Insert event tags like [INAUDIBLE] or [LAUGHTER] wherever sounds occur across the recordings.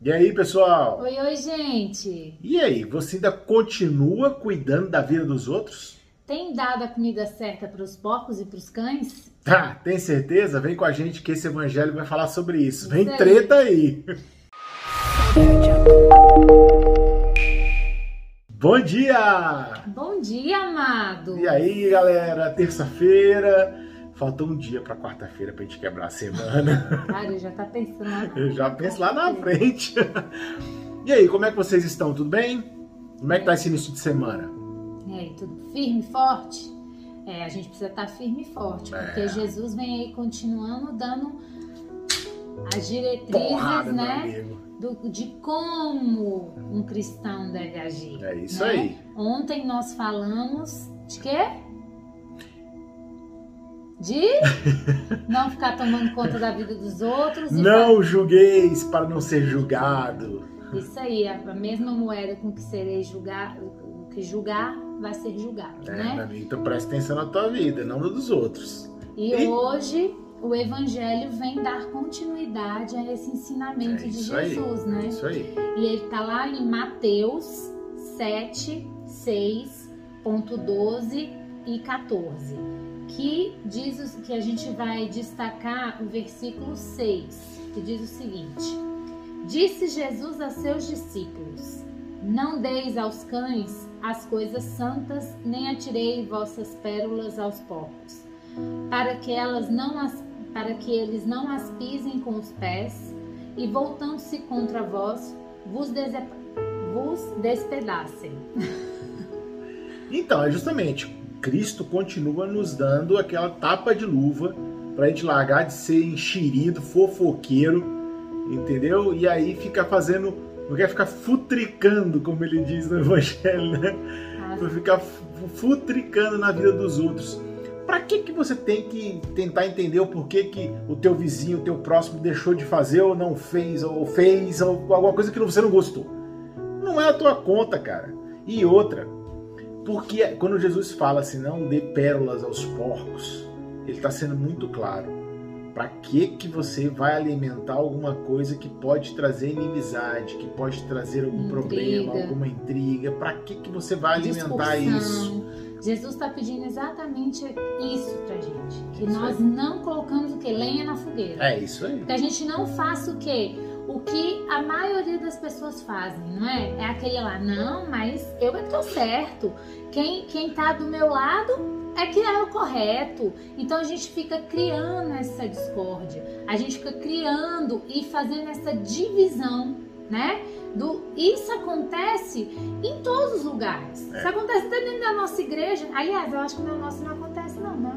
E aí, pessoal? Oi, oi, gente. E aí, você ainda continua cuidando da vida dos outros? Tem dado a comida certa para os porcos e para os cães? Tá, tem certeza? Vem com a gente que esse evangelho vai falar sobre isso. Vem Isso aí. treta aí. [LAUGHS] Bom dia! Bom dia, amado. E aí, galera? Terça-feira. Faltou um dia pra quarta-feira pra gente quebrar a semana. Cara, já tá pensando lá. Eu já penso lá na frente. E aí, como é que vocês estão? Tudo bem? Como é que tá esse início de semana? E aí, tudo firme, forte? É, a gente precisa estar firme e forte, porque É. Jesus vem aí continuando dando as diretrizes, Porrada, né? do- de como um cristão deve agir. É isso né? aí. Ontem nós falamos de quê? De [LAUGHS] não ficar tomando conta da vida dos outros. e Não julgueis para não ser julgado. Isso aí, a mesma moeda com que serei julgar, o que julgar vai ser julgado, É, né? então presta atenção na tua vida, não na dos outros. E E- hoje o Evangelho vem dar continuidade a esse ensinamento É de isso aí. Jesus, É né? isso aí. E ele tá lá em Mateus 7, 6.12 e 14. Que diz que a gente vai destacar o versículo 6, que diz o seguinte: Disse Jesus a seus discípulos: Não deis aos cães as coisas santas, nem atirei vossas pérolas aos porcos, para que elas não as, para que eles não as pisem com os pés, e voltando-se contra vós, vos, dese- vos despedacem. Então, é justamente, Cristo continua nos dando aquela tapa de luva pra gente largar de ser enxerido, fofoqueiro, entendeu? E aí fica fazendo, não quer ficar futricando, como ele diz no Evangelho, né? As- Pra ficar fu- futricando na vida dos outros. Pra que que você tem que tentar entender o porquê que o teu vizinho, o teu próximo deixou de fazer ou não fez, ou fez, ou alguma coisa que você não gostou? Não é a tua conta, cara. E outra, porque quando Jesus fala assim, não dê pérolas aos porcos, ele está sendo muito claro. Para que que você vai alimentar alguma coisa que pode trazer inimizade, que pode trazer algum Intriga. problema, alguma intriga? Para que que você vai alimentar isso? discussão. Jesus está pedindo exatamente isso pra gente. Que Isso nós aí. não colocamos o que? Lenha na fogueira. É isso aí. Que a gente não faça o quê? O que a maioria das pessoas fazem, não é? É aquele lá, não, mas eu é que tô certo. Quem, quem tá do meu lado é que é o correto. Então a gente fica criando essa discórdia. A gente fica criando e fazendo essa divisão, né? Do, isso acontece em todos os lugares. É. Isso acontece até dentro da nossa igreja. Aliás, eu acho que na nossa não acontece,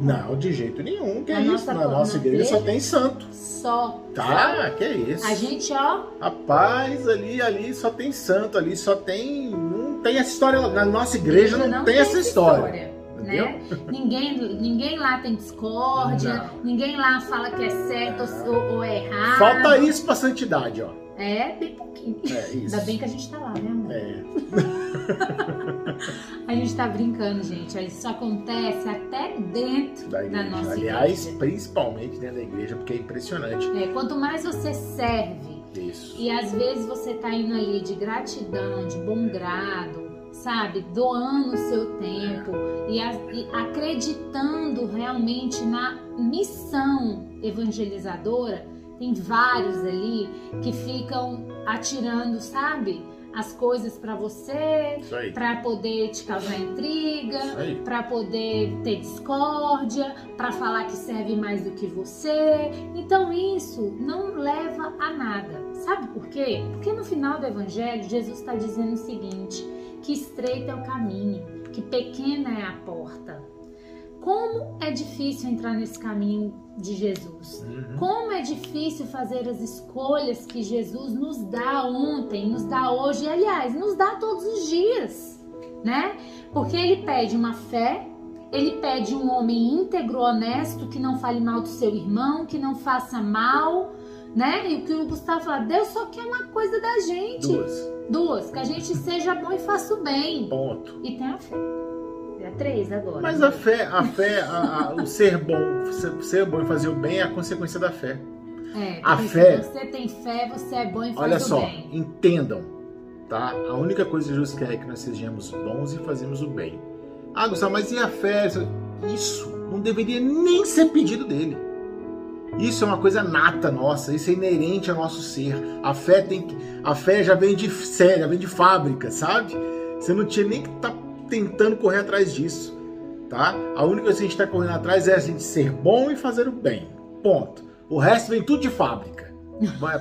não? Não, de jeito nenhum. Que isso? nossa- Na nossa na igreja só igreja? tem santo. Só. Tá? Que isso? A gente, ó, Rapaz, ali, ali só tem santo, ali só tem. Não tem essa história. Na nossa igreja não, tem essa história. né? ninguém, ninguém lá tem discórdia, ninguém lá fala que é certo ou, ou é errado. Falta isso pra santidade, ó. É, bem pouquinho. É isso. Ainda bem que a gente tá lá, né, amor? É. [LAUGHS] [LAUGHS] A gente tá brincando, gente. Isso acontece até dentro Da da, igreja. nossa Aliás, igreja. principalmente dentro da igreja, porque é impressionante. É, quanto mais você serve, Isso. E às vezes você tá indo ali de gratidão, de bom grado, sabe? Doando o seu tempo e, a- e acreditando realmente na missão evangelizadora. Tem vários ali que ficam atirando, sabe? As coisas pra você, pra poder te causar intriga, para poder ter discórdia, para falar que serve mais do que você. Então isso não leva a nada. Sabe por quê? Porque no final do evangelho Jesus está dizendo o seguinte: que estreito é o caminho, que pequena é a porta. Como é difícil entrar nesse caminho de Jesus. Uhum. Como é difícil fazer as escolhas que Jesus nos dá ontem, nos dá hoje, e aliás, nos dá todos os dias, né? Porque ele pede uma fé, ele pede um homem íntegro, honesto, que não fale mal do seu irmão, que não faça mal, né? E o que o Gustavo fala, Deus só quer uma coisa da gente. Duas. Duas, que a gente seja bom e faça o bem. Ponto. E tem a fé. É três agora. Mas a fé, a fé, a- a- o ser bom, ser, ser bom e fazer o bem é a consequência da fé. É, A fé- Se você tem fé, você é bom e faz Olha só, bem. entendam, tá? A única coisa que Jesus quer é que nós sejamos bons e fazemos o bem. Ah, Gustavo, mas e a fé? Isso não deveria nem ser pedido dele. Isso é uma coisa nata nossa, isso é inerente ao nosso ser. A fé tem que, a fé já vem de série, já vem de fábrica, sabe? Você não tinha nem que estar tentando correr atrás disso, tá? A única coisa que a gente está correndo atrás é a gente ser bom e fazer o bem. Ponto. O resto vem tudo de fábrica.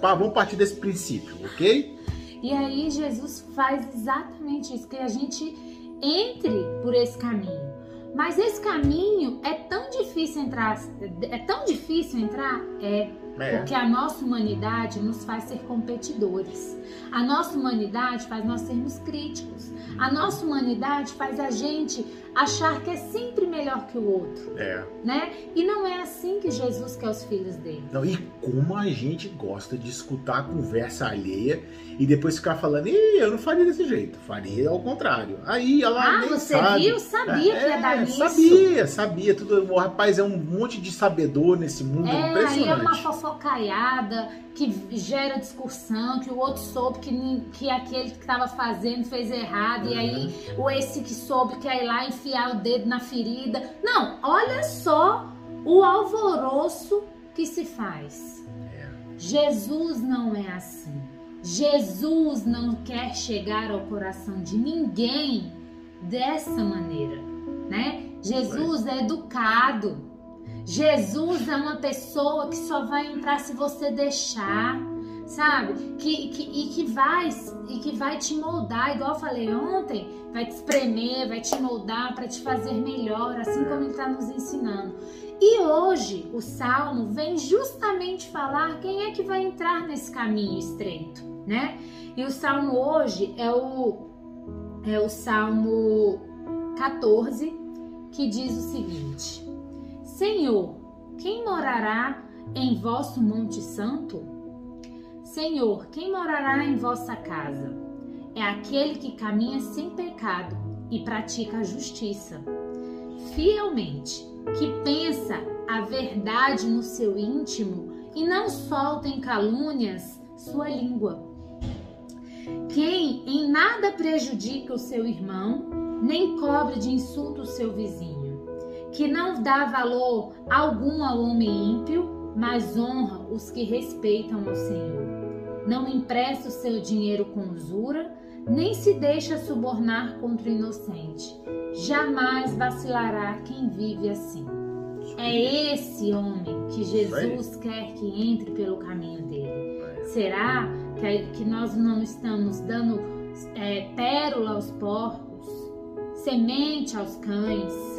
Vamos partir desse princípio, ok? E aí Jesus faz exatamente isso, que a gente entre por esse caminho. Mas esse caminho é tão difícil entrar, é tão difícil entrar, É. porque a nossa humanidade nos faz ser competidores. A nossa humanidade faz nós sermos críticos. A nossa humanidade faz a gente achar que é sempre melhor que o outro, É. né? E não é assim que Jesus quer os filhos dele. Não, e como a gente gosta de escutar a conversa alheia e depois ficar falando, Ih, eu não faria desse jeito, faria ao contrário. Aí ela Ah, nem você sabe. viu? Sabia que ia dar É, nisso. Sabia, sabia. Tudo, o rapaz é um monte de sabedor nesse mundo É, aí é impressionante. uma fofocaiada que gera discussão, que o outro soube que, que aquele que estava fazendo fez errado, e aí Uhum. o esse que soube quer ir lá enfiar o dedo na ferida. Não, olha só o alvoroço que se faz. É. Jesus não é assim. Jesus não quer chegar ao coração de ninguém dessa maneira, né? Jesus é educado. Jesus é uma pessoa que só vai entrar se você deixar, sabe? Que, que, e, que vai, e que vai te moldar, igual eu falei ontem, vai te espremer, vai te moldar para te fazer melhor, assim como ele está nos ensinando. E hoje o Salmo vem justamente falar quem é que vai entrar nesse caminho estreito, né? E o Salmo hoje é o, é o Salmo 14, que diz o seguinte: Senhor, quem morará em vosso monte santo? Senhor, quem morará em vossa casa? É aquele que caminha sem pecado e pratica a justiça. Fielmente, que pensa a verdade no seu íntimo e não solta em calúnias sua língua. Quem em nada prejudica o seu irmão, nem cobre de insulto o seu vizinho. Que não dá valor algum ao homem ímpio, mas honra os que respeitam ao Senhor. Não empresta o seu dinheiro com usura, nem se deixa subornar contra o inocente. Jamais vacilará quem vive assim. É esse homem que Jesus quer que entre pelo caminho dele. Será que, que nós não estamos dando é, pérola aos porcos, semente aos cães,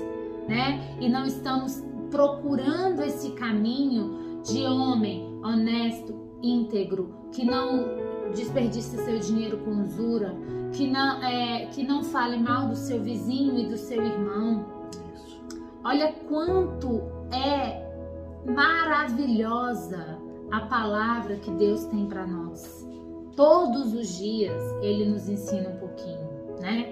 né? E não estamos procurando esse caminho de homem honesto, íntegro, que não desperdice seu dinheiro com usura, que não, é, que não fale mal do seu vizinho e do seu irmão. Olha quanto é maravilhosa a palavra que Deus tem para nós. Todos os dias Ele nos ensina um pouquinho, né?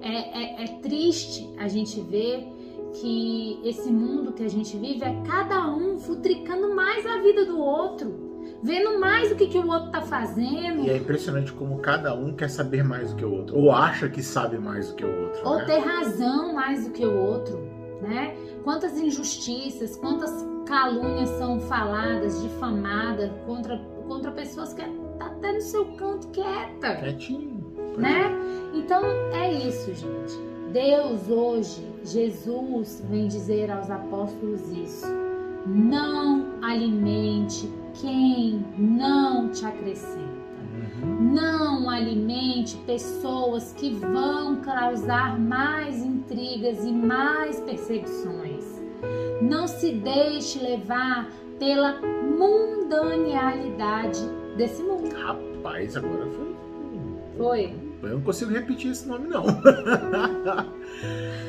É, é, é triste a gente ver que esse mundo que a gente vive é cada um futricando mais a vida do outro, vendo mais o que, que o outro tá fazendo, E é impressionante como cada um quer saber mais do que o outro. Ou acha que sabe mais do que o outro. ou né? ter razão mais do que o outro, né? Quantas injustiças, quantas calúnias são faladas, difamadas contra, contra pessoas que tá até no seu canto quieta, Quietinho. né? Então é isso, gente. Deus hoje, Jesus vem dizer aos apóstolos isso. Não alimente quem não te acrescenta. Uhum. Não alimente pessoas que vão causar mais intrigas e mais perseguições. Não se deixe levar pela mundanalidade desse mundo. Rapaz, agora foi. Foi? Eu não consigo repetir esse nome, não. [LAUGHS]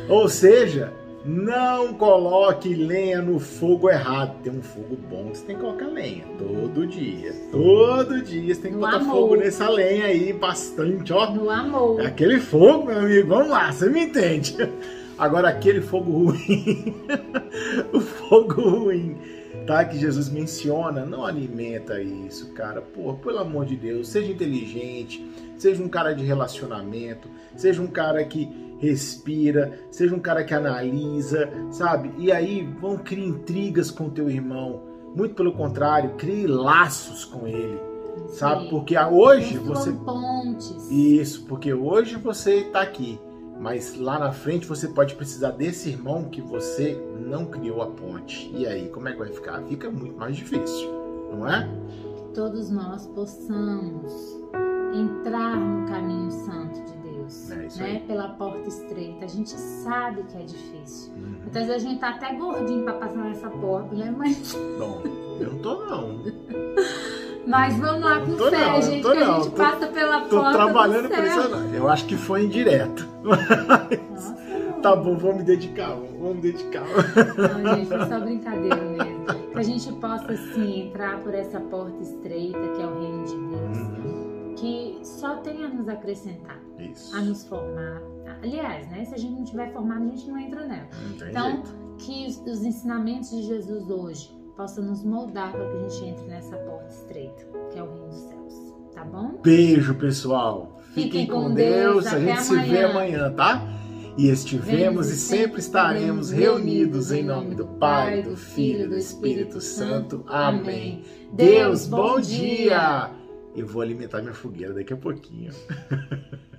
Ou seja, não coloque lenha no fogo errado. Tem um fogo bom, você tem que colocar lenha todo dia. Todo dia você tem que No botar amor. fogo nessa lenha aí, bastante, ó. No amor. É aquele fogo, meu amigo, vamos lá, você me entende. [LAUGHS] Agora, aquele fogo ruim, [LAUGHS] o fogo ruim tá? Que Jesus menciona, não alimenta isso, cara. Pô, pelo amor de Deus, seja inteligente, seja um cara de relacionamento, seja um cara que respira, seja um cara que analisa, sabe? E aí vão criar intrigas com o teu irmão. Muito pelo contrário, crie laços com ele. Sabe? Porque hoje você. Pontes. Isso, porque hoje você está aqui. Mas lá na frente você pode precisar desse irmão que você não criou a ponte. E aí, como é que vai ficar? Fica muito mais difícil, não é? Que todos nós possamos entrar no caminho santo de Deus, é né? Pela porta estreita. A gente sabe que é difícil. Uhum. Muitas vezes a gente tá até gordinho para passar nessa porta, né? Mas. [LAUGHS] Bom, eu não tô não. Mas vamos lá com tô fé, não, gente, que a gente tô, passa pela tô porta. Tô trabalhando por isso. Eu acho que foi indireto. Nossa, tá bom, vou me dedicar, vou me dedicar. Não, gente, é só brincadeira mesmo. Que a gente possa, assim, entrar por essa porta estreita que é o reino de Deus. Uhum. Que só tem a nos acrescentar, isso. a nos formar. Aliás, né? Se a gente não tiver formado, a gente não entra nela. Não então, jeito. que os, os ensinamentos de Jesus hoje possa nos moldar para que a gente entre nessa porta estreita, que é o reino dos céus. Tá bom? Beijo, pessoal. Fiquem, Fiquem com, Deus. Deus. A gente amanhã. se vê amanhã, tá? E estivemos e sempre estaremos reunidos em nome do Pai, do Filho e do Espírito Santo. Amém. Deus, bom dia! Eu vou alimentar minha fogueira daqui a pouquinho. [LAUGHS]